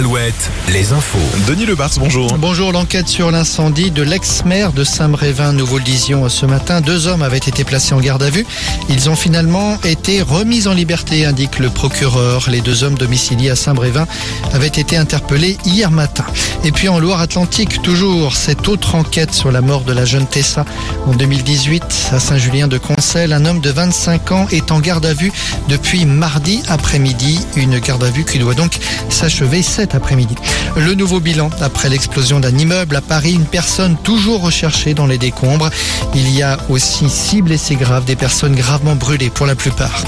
Alouette, les infos. Denis Lebars, bonjour. Bonjour, l'enquête sur l'incendie de l'ex-maire de Saint-Brévin, nous vous le disions ce matin. Deux hommes avaient été placés en garde à vue. Ils ont finalement été remis en liberté, indique le procureur. Les deux hommes domiciliés à Saint-Brévin avaient été interpellés hier matin. Et puis en Loire-Atlantique, toujours cette autre enquête sur la mort de la jeune Tessa en 2018 à Saint-Julien-de-Concel. Un homme de 25 ans est en garde à vue depuis mardi après-midi. Une garde à vue qui doit donc s'achever cet après-midi. Le nouveau bilan après l'explosion d'un immeuble à Paris, une personne toujours recherchée dans les décombres. Il y a aussi six blessés graves, des personnes gravement brûlées pour la plupart.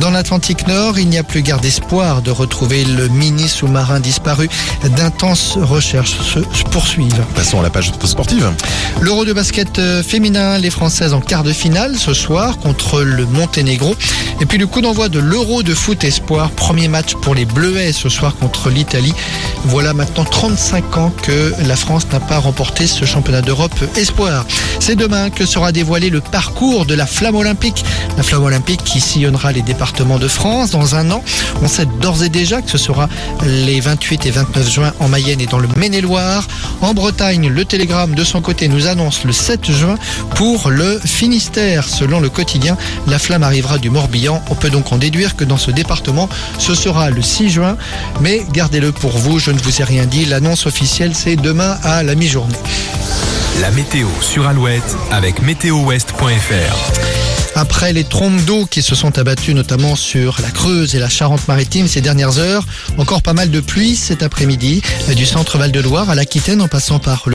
Dans l'Atlantique Nord, il n'y a plus guère d'espoir de retrouver le mini sous-marin disparu. D'intenses recherches se poursuivent. Passons à la page sportive. L'Euro de basket euh, féminin, les Françaises en quart de finale ce soir contre le Monténégro. Et puis le coup d'envoi de l'Euro de foot espoir, premier match pour les Bleuets ce soir contre l'Italie. Voilà maintenant 35 ans que la France n'a pas remporté ce championnat d'Europe espoir. C'est demain que sera dévoilé le parcours de la flamme olympique. La flamme olympique qui sillonnera les départements de France dans un an. On sait d'ores et déjà que ce sera les 28 et 29 juin en Mayenne et dans le Maine-et-Loire. En Bretagne, le Télégramme de son côté nous annonce le 7 juin pour le Finistère. Selon le quotidien, la flamme arrivera du Morbihan. On peut donc en déduire que dans ce département, ce sera le 6 juin. Mais gardez-le pour vous, je ne vous ai rien dit. L'annonce officielle, c'est demain à la mi-journée. La météo sur Alouette avec météowest.fr. Après les trompes d'eau qui se sont abattues notamment sur la Creuse et la Charente-Maritime ces dernières heures, encore pas mal de pluie cet après-midi du centre Val-de-Loire à l'Aquitaine en passant par le